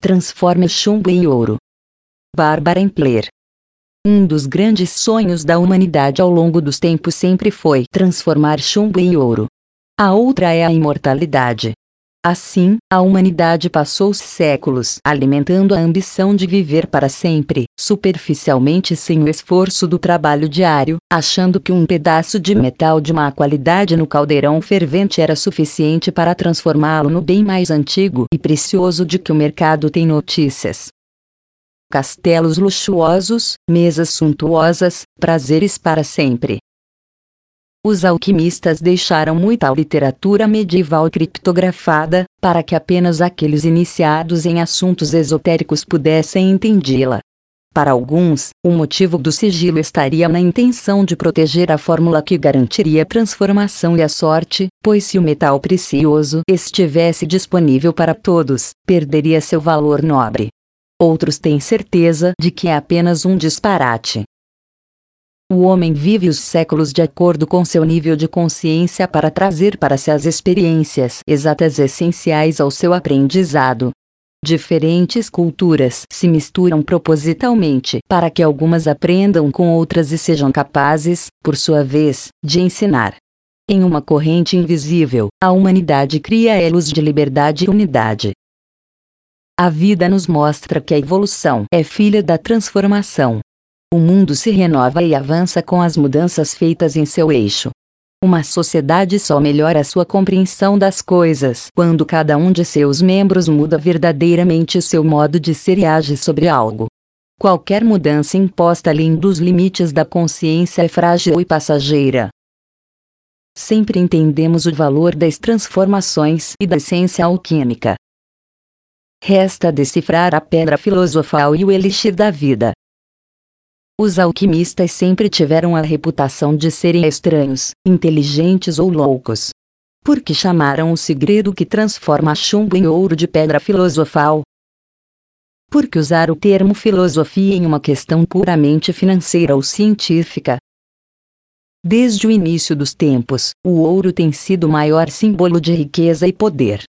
transforme chumbo em ouro. Bárbara Empler. Um dos grandes sonhos da humanidade ao longo dos tempos sempre foi transformar chumbo em ouro. A outra é a imortalidade. Assim, a humanidade passou séculos alimentando a ambição de viver para sempre, superficialmente sem o esforço do trabalho diário, achando que um pedaço de metal de má qualidade no caldeirão fervente era suficiente para transformá-lo no bem mais antigo e precioso de que o mercado tem notícias castelos luxuosos, mesas suntuosas, prazeres para sempre. Os alquimistas deixaram muita literatura medieval criptografada, para que apenas aqueles iniciados em assuntos esotéricos pudessem entendê-la. Para alguns, o motivo do sigilo estaria na intenção de proteger a fórmula que garantiria a transformação e a sorte, pois se o metal precioso estivesse disponível para todos, perderia seu valor nobre. Outros têm certeza de que é apenas um disparate. O homem vive os séculos de acordo com seu nível de consciência para trazer para si as experiências exatas essenciais ao seu aprendizado. Diferentes culturas se misturam propositalmente para que algumas aprendam com outras e sejam capazes, por sua vez, de ensinar. Em uma corrente invisível, a humanidade cria elos de liberdade e unidade. A vida nos mostra que a evolução é filha da transformação. O mundo se renova e avança com as mudanças feitas em seu eixo. Uma sociedade só melhora sua compreensão das coisas quando cada um de seus membros muda verdadeiramente seu modo de ser e age sobre algo. Qualquer mudança imposta além dos limites da consciência é frágil e passageira. Sempre entendemos o valor das transformações e da essência alquímica. Resta decifrar a pedra filosofal e o elixir da vida. Os alquimistas sempre tiveram a reputação de serem estranhos, inteligentes ou loucos. Por que chamaram o segredo que transforma chumbo em ouro de pedra filosofal? Por que usar o termo filosofia em uma questão puramente financeira ou científica? Desde o início dos tempos, o ouro tem sido o maior símbolo de riqueza e poder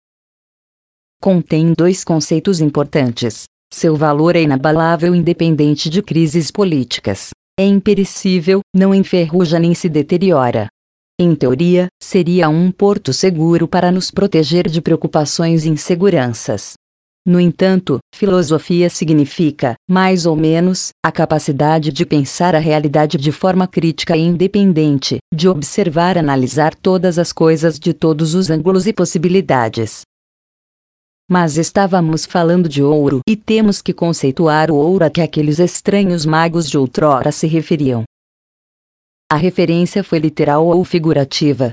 contém dois conceitos importantes. Seu valor é inabalável independente de crises políticas. É imperecível, não enferruja nem se deteriora. Em teoria, seria um porto seguro para nos proteger de preocupações e inseguranças. No entanto, filosofia significa, mais ou menos, a capacidade de pensar a realidade de forma crítica e independente, de observar e analisar todas as coisas de todos os ângulos e possibilidades, mas estávamos falando de ouro e temos que conceituar o ouro a que aqueles estranhos magos de outrora se referiam. A referência foi literal ou figurativa?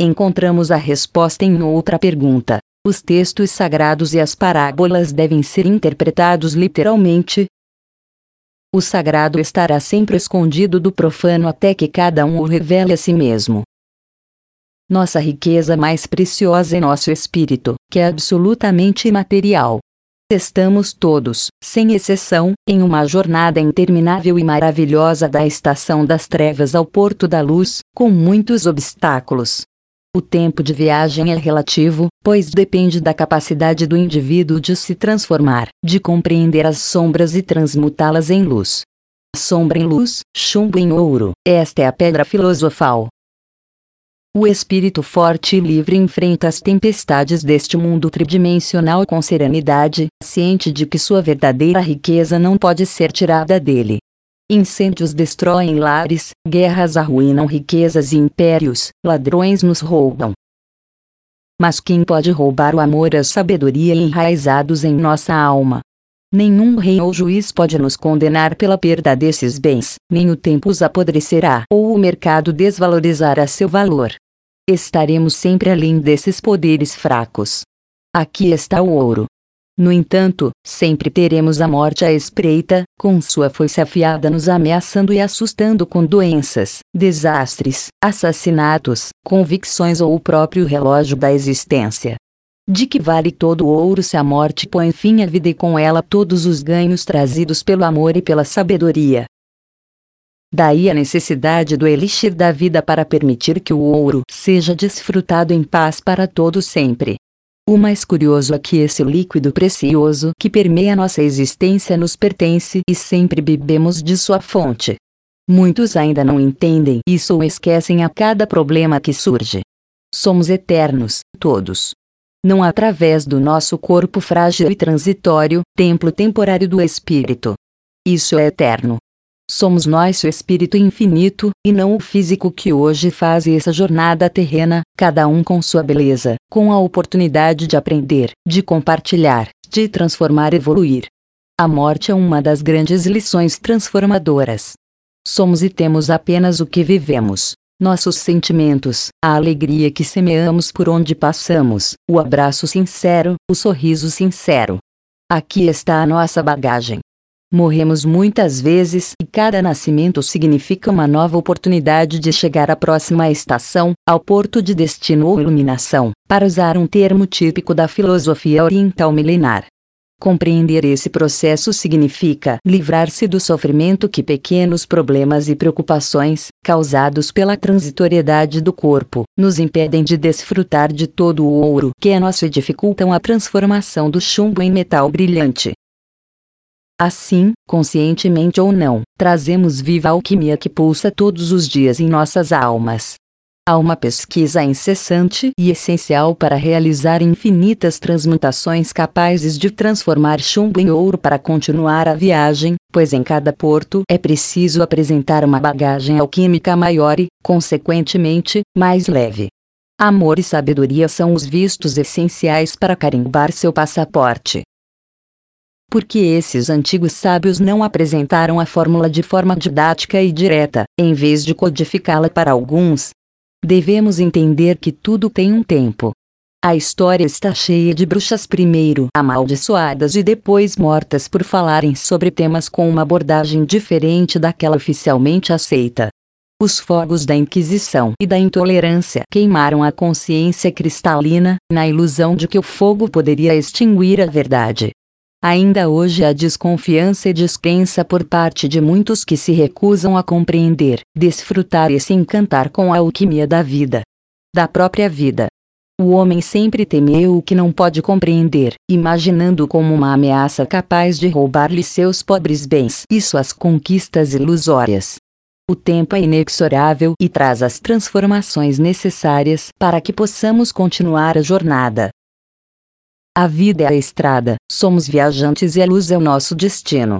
Encontramos a resposta em outra pergunta. Os textos sagrados e as parábolas devem ser interpretados literalmente? O sagrado estará sempre escondido do profano até que cada um o revele a si mesmo. Nossa riqueza mais preciosa é nosso espírito, que é absolutamente imaterial. Estamos todos, sem exceção, em uma jornada interminável e maravilhosa da estação das trevas ao porto da luz, com muitos obstáculos. O tempo de viagem é relativo, pois depende da capacidade do indivíduo de se transformar, de compreender as sombras e transmutá-las em luz. Sombra em luz, chumbo em ouro, esta é a pedra filosofal, o espírito forte e livre enfrenta as tempestades deste mundo tridimensional com serenidade, ciente de que sua verdadeira riqueza não pode ser tirada dele. Incêndios destroem lares, guerras arruinam riquezas e impérios, ladrões nos roubam. Mas quem pode roubar o amor e a sabedoria enraizados em nossa alma? Nenhum rei ou juiz pode nos condenar pela perda desses bens, nem o tempo os apodrecerá ou o mercado desvalorizará seu valor. Estaremos sempre além desses poderes fracos. Aqui está o ouro. No entanto, sempre teremos a morte à espreita, com sua foice afiada nos ameaçando e assustando com doenças, desastres, assassinatos, convicções ou o próprio relógio da existência. De que vale todo o ouro se a morte põe fim à vida e com ela todos os ganhos trazidos pelo amor e pela sabedoria? Daí a necessidade do elixir da vida para permitir que o ouro seja desfrutado em paz para todo sempre. O mais curioso é que esse líquido precioso que permeia nossa existência nos pertence e sempre bebemos de sua fonte. Muitos ainda não entendem isso ou esquecem a cada problema que surge. Somos eternos, todos. Não através do nosso corpo frágil e transitório, templo temporário do espírito. Isso é eterno. Somos nós o espírito infinito, e não o físico que hoje faz essa jornada terrena, cada um com sua beleza, com a oportunidade de aprender, de compartilhar, de transformar e evoluir. A morte é uma das grandes lições transformadoras. Somos e temos apenas o que vivemos. Nossos sentimentos, a alegria que semeamos por onde passamos, o abraço sincero, o sorriso sincero. Aqui está a nossa bagagem. Morremos muitas vezes e cada nascimento significa uma nova oportunidade de chegar à próxima estação, ao porto de destino ou iluminação, para usar um termo típico da filosofia oriental milenar. Compreender esse processo significa livrar-se do sofrimento que pequenos problemas e preocupações, causados pela transitoriedade do corpo, nos impedem de desfrutar de todo o ouro que é nosso e dificultam a transformação do chumbo em metal brilhante. Assim, conscientemente ou não, trazemos viva a alquimia que pulsa todos os dias em nossas almas. Há uma pesquisa incessante e essencial para realizar infinitas transmutações capazes de transformar chumbo em ouro para continuar a viagem, pois em cada porto é preciso apresentar uma bagagem alquímica maior e, consequentemente, mais leve. Amor e sabedoria são os vistos essenciais para carimbar seu passaporte porque esses antigos sábios não apresentaram a fórmula de forma didática e direta, em vez de codificá-la para alguns. Devemos entender que tudo tem um tempo. A história está cheia de bruxas primeiro amaldiçoadas e depois mortas por falarem sobre temas com uma abordagem diferente daquela oficialmente aceita. Os fogos da Inquisição e da intolerância queimaram a consciência cristalina, na ilusão de que o fogo poderia extinguir a verdade. Ainda hoje há desconfiança e descrença por parte de muitos que se recusam a compreender, desfrutar e se encantar com a alquimia da vida. Da própria vida. O homem sempre temeu o que não pode compreender, imaginando como uma ameaça capaz de roubar-lhe seus pobres bens e suas conquistas ilusórias. O tempo é inexorável e traz as transformações necessárias para que possamos continuar a jornada. A vida é a estrada, somos viajantes e a luz é o nosso destino.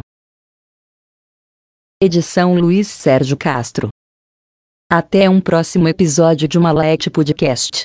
Edição Luiz Sérgio Castro. Até um próximo episódio de Malete Podcast.